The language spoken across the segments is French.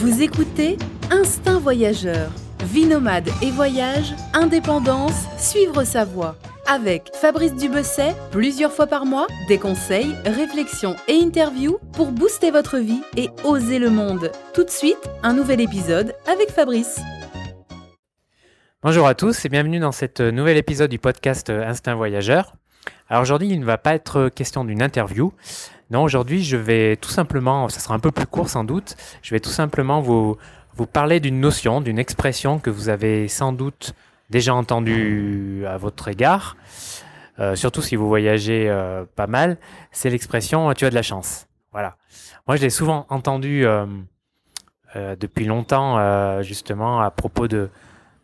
Vous écoutez Instinct Voyageur. Vie nomade et voyage, indépendance, suivre sa voie. Avec Fabrice Dubesset, plusieurs fois par mois, des conseils, réflexions et interviews pour booster votre vie et oser le monde. Tout de suite, un nouvel épisode avec Fabrice. Bonjour à tous et bienvenue dans cet nouvel épisode du podcast Instinct Voyageur. Alors aujourd'hui, il ne va pas être question d'une interview. Non, aujourd'hui, je vais tout simplement, ça sera un peu plus court sans doute, je vais tout simplement vous, vous parler d'une notion, d'une expression que vous avez sans doute déjà entendue à votre égard, euh, surtout si vous voyagez euh, pas mal, c'est l'expression tu as de la chance. Voilà. Moi, je l'ai souvent entendu euh, depuis longtemps, justement, à propos de,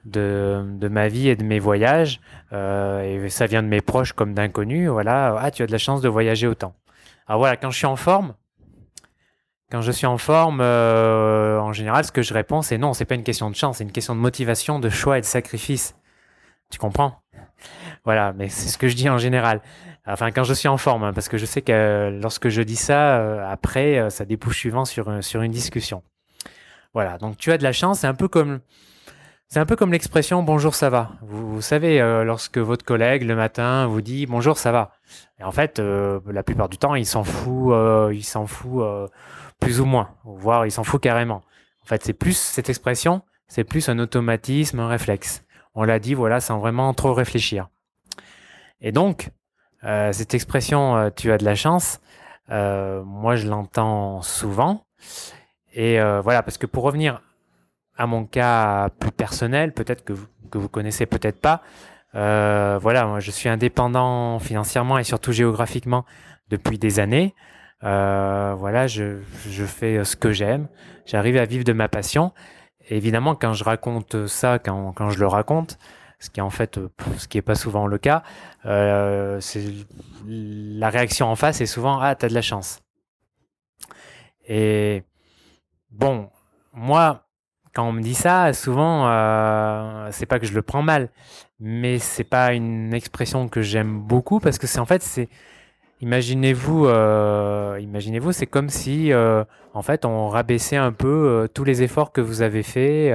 de, ma vie et de mes voyages. et ça vient de mes proches comme d'inconnus. Voilà, ah, tu as de la chance de voyager autant. Alors voilà, quand je suis en forme, quand je suis en forme, euh, en général, ce que je réponds, c'est non, c'est pas une question de chance, c'est une question de motivation, de choix et de sacrifice. Tu comprends? Voilà, mais c'est ce que je dis en général. Enfin, quand je suis en forme, hein, parce que je sais que lorsque je dis ça, euh, après, euh, ça débouche suivant sur, sur une discussion. Voilà, donc tu as de la chance, c'est un peu comme c'est un peu comme l'expression bonjour ça va. Vous, savez, euh, lorsque votre collègue le matin vous dit bonjour ça va. Et en fait, euh, la plupart du temps, il s'en fout, euh, il s'en fout plus ou moins, voire il s'en fout carrément. En fait, c'est plus cette expression, c'est plus un automatisme, un réflexe. On l'a dit, voilà, sans vraiment trop réfléchir. Et donc, cette expression tu as de la chance, moi je l'entends souvent. Et voilà, parce que pour revenir à mon cas plus personnel, peut-être que vous, que vous connaissez peut-être pas. Euh, voilà, moi, je suis indépendant financièrement et surtout géographiquement depuis des années. Euh, voilà, je, je, fais ce que j'aime. J'arrive à vivre de ma passion. évidemment, quand je raconte ça, quand, quand, je le raconte, ce qui est en fait, ce qui est pas souvent le cas, euh, c'est la réaction en face est souvent ah t'as de la chance. Et bon, moi, quand on me dit ça, souvent, euh, c'est pas que je le prends mal, mais c'est pas une expression que j'aime beaucoup parce que c'est en fait, c'est, imaginez-vous, euh, imaginez-vous, c'est comme si, euh, en fait, on rabaissait un peu tous les efforts que vous avez faits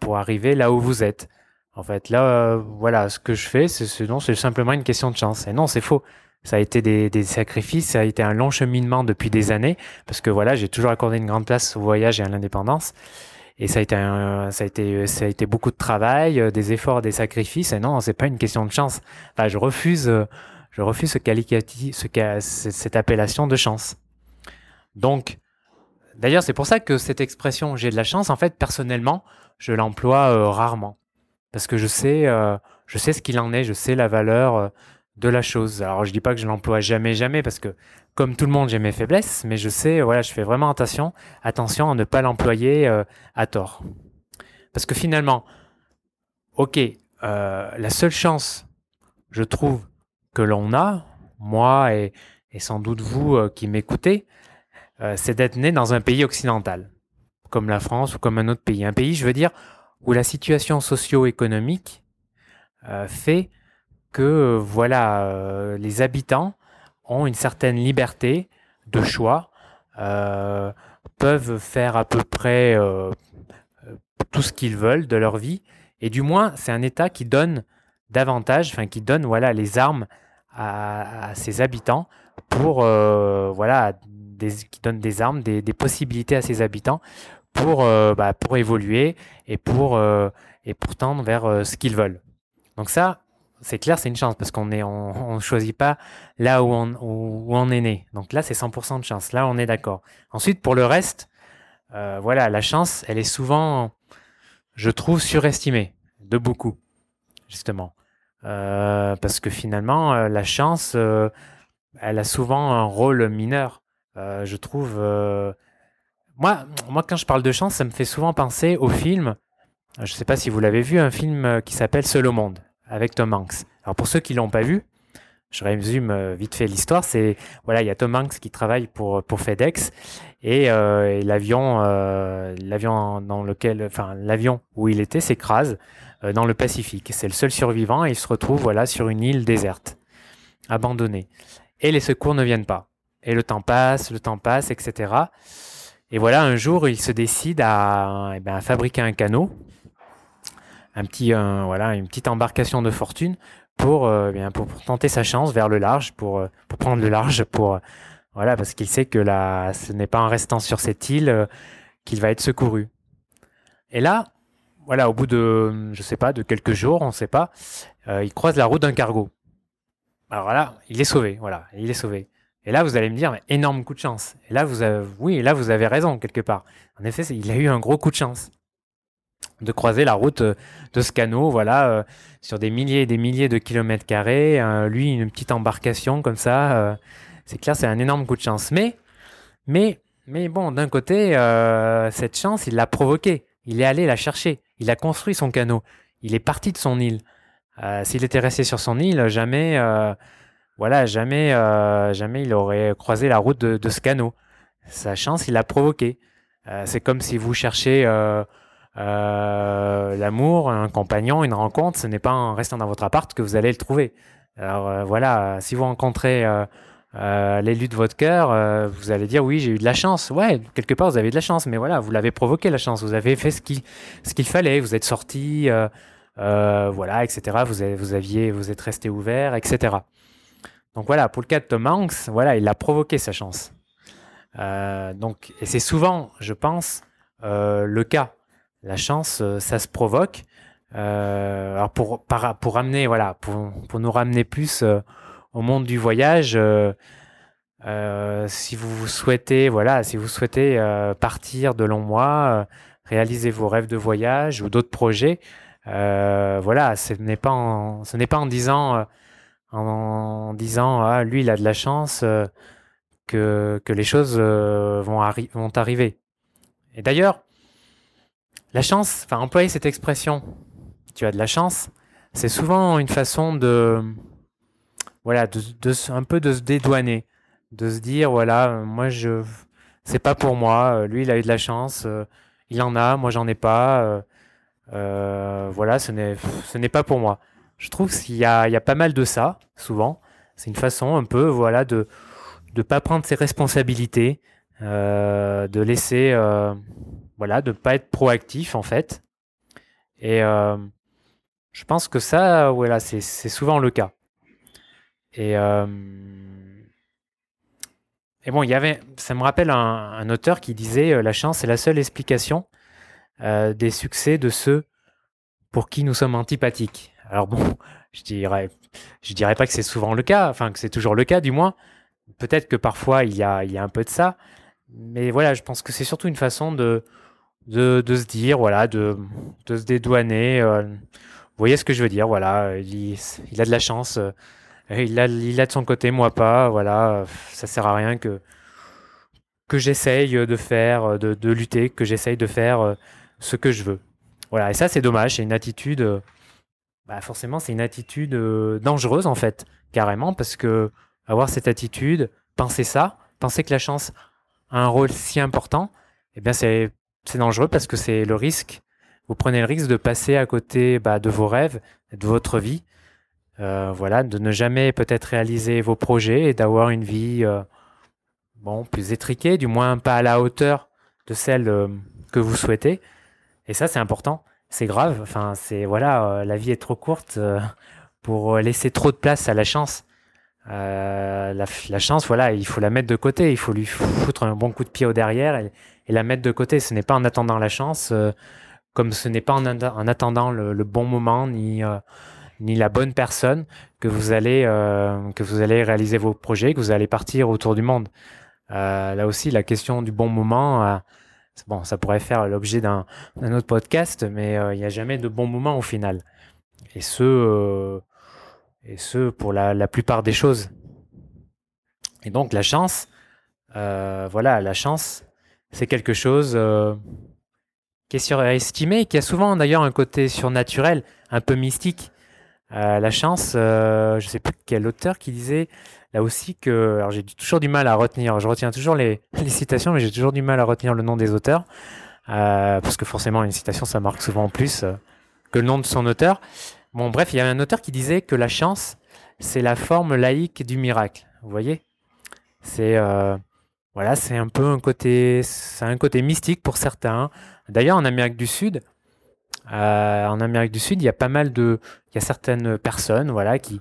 pour arriver là où vous êtes. En fait, là, voilà, ce que je fais, c'est, non, c'est simplement une question de chance. Et non, c'est faux. Ça a été des, sacrifices, ça a été un long cheminement depuis des années, parce que voilà, j'ai toujours accordé une grande place au voyage et à l'indépendance. Et ça a été, ça a été, ça a été beaucoup de travail, euh, des efforts, des sacrifices. Et non, c'est pas une question de chance. Enfin, je refuse, euh, je refuse ce qualificatif, ce, cette appellation de chance. Donc, d'ailleurs, c'est pour ça que cette expression "j'ai de la chance", en fait, personnellement, je l'emploie euh, rarement, parce que je sais, je sais ce qu'il en est, je sais la valeur de la chose. Alors je dis pas que je l'emploie jamais, jamais, parce que comme tout le monde, j'ai mes faiblesses, mais je sais, voilà, je fais vraiment attention, attention à ne pas l'employer euh, à tort. Parce que finalement, ok, euh, la seule chance, je trouve, que l'on a, moi et, sans doute vous euh, qui m'écoutez, c'est d'être né dans un pays occidental, comme la France ou comme un autre pays. Un pays, je veux dire, où la situation socio-économique fait que euh, voilà, euh, les habitants ont une certaine liberté de choix, euh, peuvent faire à peu près tout ce qu'ils veulent de leur vie, et du moins c'est un État qui donne davantage, enfin qui donne voilà les armes à, ses habitants pour voilà qui donne des armes, des, possibilités à ses habitants pour bah, pour évoluer et pour et pour tendre vers ce qu'ils veulent. Donc ça, c'est clair, c'est une chance parce qu'on on, choisit pas là où on, où, on est né. Donc là, c'est 100% de chance. Là, on est d'accord. Ensuite, pour le reste, euh, voilà, la chance, elle est souvent, je trouve, surestimée de beaucoup, justement, euh, parce que finalement, euh, la chance, elle a souvent un rôle mineur. je trouve. moi, moi, quand je parle de chance, ça me fait souvent penser au film. Je ne sais pas si vous l'avez vu, un film qui s'appelle Seul au monde avec Tom Hanks. Alors pour ceux qui l'ont pas vu, je résume euh, vite fait l'histoire. C'est voilà, il y a Tom Hanks qui travaille pour FedEx et, euh, l'avion euh, l'avion dans lequel, enfin l'avion où il était s'écrase dans le Pacifique. C'est le seul survivant et il se retrouve voilà sur une île déserte, abandonnée. Et les secours ne viennent pas. Et le temps passe, le temps passe, etc. Et voilà, un jour, il se décide à, eh ben, à fabriquer un canot, un petit, voilà, une petite embarcation de fortune pour, euh, eh bien, pour, tenter sa chance vers le large, pour, euh, prendre le large, pour, voilà, parce qu'il sait que là, ce n'est pas en restant sur cette île qu'il va être secouru. Et là, voilà, au bout de, je sais pas, de quelques jours, on ne sait pas, euh, il croise la route d'un cargo. Alors là, il est sauvé, voilà, il est sauvé. Et là, vous allez me dire, énorme coup de chance. Et là, vous avez, oui, là, vous avez raison quelque part. En effet, il a eu un gros coup de chance de croiser la route euh, de ce canot, voilà, euh, sur des milliers et des milliers de kilomètres carrés. lui, une petite embarcation comme ça, c'est clair, c'est un énorme coup de chance. Mais, mais, mais bon, d'un côté, cette chance, il l'a provoquée. Il est allé la chercher. Il a construit son canot. Il est parti de son île. Euh, s'il était resté sur son île, jamais, euh, voilà, jamais, euh, jamais il aurait croisé la route de, ce canot. Sa chance, il l'a provoqué. c'est comme si vous cherchez l'amour, un compagnon, une rencontre. Ce n'est pas en restant dans votre appart que vous allez le trouver. Alors voilà, si vous rencontrez l'élu de votre cœur, vous allez dire oui, j'ai eu de la chance. Ouais, quelque part vous avez de la chance, mais voilà, vous l'avez provoqué la chance. Vous avez fait ce qu'il ce fallait. Vous êtes sorti. Euh, voilà, etc. Vous, vous, aviez, vous êtes resté ouvert, etc. Donc voilà, pour le cas de Tom Hanks, voilà, il a provoqué sa chance. Euh, donc, et c'est souvent, je pense, euh, le cas. La chance, ça se provoque. alors pour, pour voilà, pour, pour nous ramener plus au monde du voyage, si vous souhaitez, voilà, si vous souhaitez partir de longs mois, réaliser vos rêves de voyage ou d'autres projets, euh, voilà, ce n'est pas en, pas en disant, euh, en, disant, ah, lui, il a de la chance euh, que, que les choses vont, vont arriver. Et d'ailleurs, la chance, enfin, employer cette expression, tu as de la chance, c'est souvent une façon de, voilà, de, un peu de se dédouaner, de se dire, voilà, moi, je, c'est pas pour moi, lui, il a eu de la chance, il en a, moi, j'en ai pas. Euh, voilà, ce n'est pas pour moi. Je trouve qu'il y a, il y a pas mal de ça, souvent. C'est une façon un peu voilà, de ne pas prendre ses responsabilités, euh, de laisser, euh, voilà, de pas être proactif en fait. Et je pense que ça, voilà, c'est souvent le cas. Et, et bon, il y avait, ça me rappelle un, un auteur qui disait la chance est la seule explication euh, des succès de ceux pour qui nous sommes antipathiques. Alors bon, je dirais, je dirais pas que c'est souvent le cas, enfin que c'est toujours le cas du moins. Peut-être que parfois il y, a, il y a un peu de ça, mais voilà, je pense que c'est surtout une façon de, de, se dire, voilà, de, de se dédouaner. Euh, vous voyez ce que je veux dire, voilà, il, il a de la chance, euh, il, a, il a de son côté, moi pas, voilà, ça sert à rien que, que j'essaye de faire, de, de lutter, que j'essaye de faire ce que je veux. Voilà, et ça c'est dommage, c'est une attitude, euh, bah forcément c'est une attitude euh, dangereuse en fait, carrément, parce que avoir cette attitude, penser ça, penser que la chance a un rôle si important, eh bien c'est dangereux parce que c'est le risque, vous prenez le risque de passer à côté bah, de vos rêves, de votre vie, euh, voilà, de ne jamais peut-être réaliser vos projets et d'avoir une vie bon, plus étriquée, du moins pas à la hauteur de celle que vous souhaitez. Et ça, c'est important. C'est grave. Enfin, c'est voilà, euh, la vie est trop courte euh, pour laisser trop de place à la chance. Euh, la, chance, voilà, il faut la mettre de côté. Il faut lui foutre un bon coup de pied au derrière et, la mettre de côté. Ce n'est pas en attendant la chance, comme ce n'est pas en, attendant le, bon moment ni ni la bonne personne que vous allez que vous allez réaliser vos projets, que vous allez partir autour du monde. là aussi, la question du bon moment Bon, ça pourrait faire l'objet d'un autre podcast, mais euh, il n'y a jamais de bon moment au final. Et ce, euh, et ce pour la, plupart des choses. Et donc la chance, euh, voilà, la chance, c'est quelque chose qui est surestimé, qui a souvent d'ailleurs un côté surnaturel, un peu mystique. la chance, je ne sais plus quel auteur qui disait là aussi que alors j'ai toujours du mal à retenir, je retiens toujours les, citations, mais j'ai toujours du mal à retenir le nom des auteurs, euh, parce que forcément une citation ça marque souvent plus euh, que le nom de son auteur. Bon bref, il y avait un auteur qui disait que la chance, c'est la forme laïque du miracle. Vous voyez? C'est euh, voilà, c'est un peu un côté, mystique pour certains. D'ailleurs, en Amérique du Sud, euh, en Amérique du Sud, il y a pas mal de, il y a certaines personnes, voilà, qui,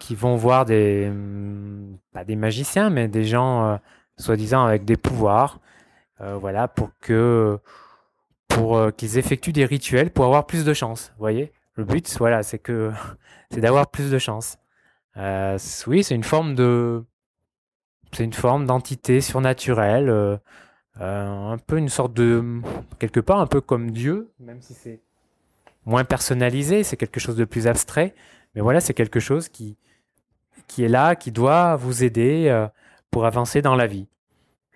qui vont voir des, hum, pas des magiciens, mais des gens, euh, soi-disant avec des pouvoirs, voilà, pour que, pour qu'ils effectuent des rituels pour avoir plus de chance. Vous voyez, le but, voilà, c'est que, c'est d'avoir plus de chance. oui, c'est une forme de, c'est une forme d'entité surnaturelle. un peu une sorte de quelque part un peu comme Dieu, même si c'est moins personnalisé, c'est quelque chose de plus abstrait. Mais voilà, c'est quelque chose qui, qui est là, qui doit vous aider euh, pour avancer dans la vie.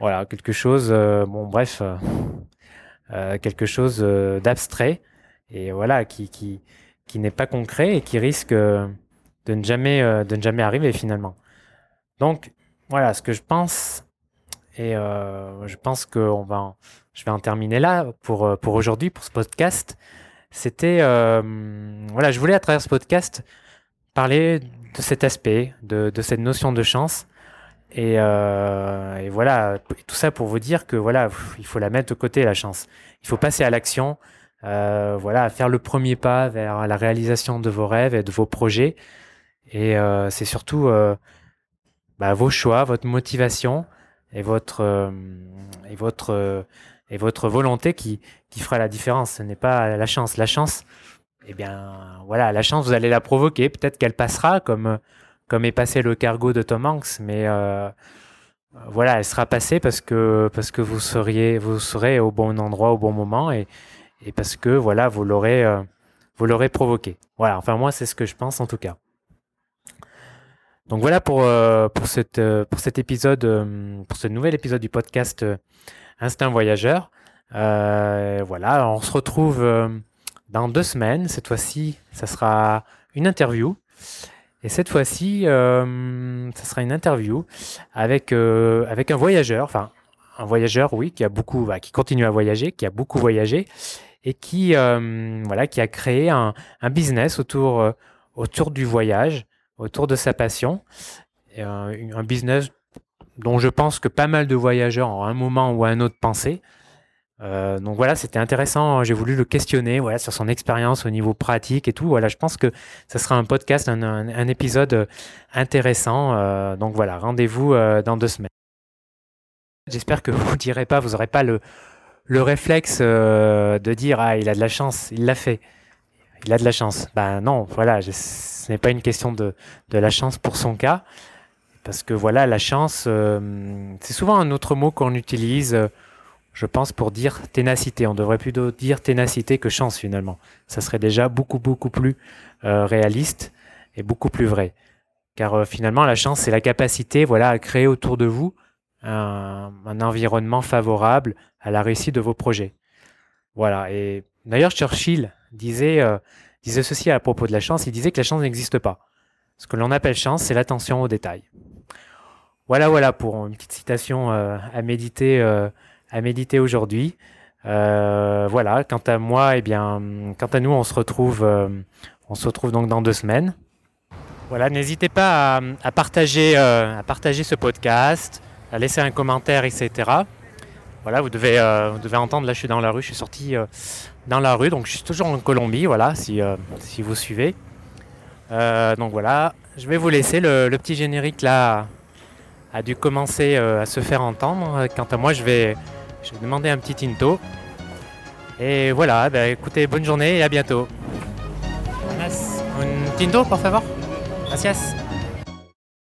Voilà, quelque chose, euh, bon, bref, euh, quelque chose d'abstrait et voilà, qui, qui, qui n'est pas concret et qui risque de ne jamais, de ne jamais arriver finalement. Donc, voilà ce que je pense. Et je pense que on va je vais en terminer là pour, pour aujourd'hui, pour ce podcast c'était euh, voilà, je voulais à travers ce podcast parler de cet aspect, de, cette notion de chance. Et, euh, voilà, tout ça pour vous dire que voilà, il faut la mettre de côté la chance. Il faut passer à l'action, euh, voilà, faire le premier pas vers la réalisation de vos rêves et de vos projets. Et c'est surtout bah, vos choix, votre motivation et votre et votre et votre volonté qui, qui fera la différence. Ce n'est pas la chance. La chance, eh bien, voilà, la chance, vous allez la provoquer. Peut-être qu'elle passera comme, comme est passé le cargo de Tom Hanks, mais euh, voilà, elle sera passée parce que, parce que vous, seriez, vous serez au bon endroit au bon moment et, et parce que voilà, vous l'aurez, euh, vous l'aurez provoqué. Voilà, enfin, moi, c'est ce que je pense en tout cas. Donc voilà pour, euh, pour, cette, pour cet épisode, pour ce nouvel épisode du podcast Instinct Voyageur. Euh, voilà, on se retrouve euh, dans deux semaines. Cette fois-ci, ça sera une interview. Et cette fois-ci, euh, ça sera une interview avec, avec un voyageur, enfin un voyageur, oui, qui a beaucoup, bah, qui continue à voyager, qui a beaucoup voyagé et qui, voilà, qui a créé un, un business autour, autour du voyage, autour de sa passion, un business dont je pense que pas mal de voyageurs ont un moment ou un autre pensé. Euh, donc voilà, c'était intéressant. J'ai voulu le questionner voilà, sur son expérience au niveau pratique et tout. Voilà, je pense que ça sera un podcast, un, épisode intéressant. Euh, donc voilà, rendez-vous euh, dans deux semaines. J'espère que vous ne direz pas, vous n'aurez pas le, le réflexe de dire Ah, il a de la chance, il l'a fait. Il a de la chance. Ben non, voilà, ce n'est pas une question de, de la chance pour son cas. Parce que voilà, la chance, euh, c'est souvent un autre mot qu'on utilise, euh, je pense, pour dire ténacité. On devrait plutôt dire ténacité que chance finalement. Ça serait déjà beaucoup, beaucoup plus euh, réaliste et beaucoup plus vrai. Car finalement, la chance, c'est la capacité voilà, à créer autour de vous un, environnement favorable à la réussite de vos projets. Voilà. Et d'ailleurs, Churchill disait, disait ceci à propos de la chance. Il disait que la chance n'existe pas. Ce que l'on appelle chance, c'est l'attention aux détails. Voilà, voilà pour une petite citation euh, à méditer, euh, à méditer aujourd'hui. Euh, voilà. Quant à moi, eh bien, quant à nous, on se retrouve, on se retrouve donc dans deux semaines. Voilà, n'hésitez pas à, partager, à partager ce podcast, laisser un commentaire, etc. Voilà, vous devez, vous devez entendre. Là, je suis dans la rue. Je suis sorti dans la rue, donc je suis toujours en Colombie. Voilà, si, si vous suivez. donc voilà, je vais vous laisser le petit générique là a dû commencer euh, à se faire entendre. Quant à moi, je vais, je vais demander un petit tinto. Et voilà, bah, écoutez, bonne journée et à bientôt. Un tinto, por favor? Gracias.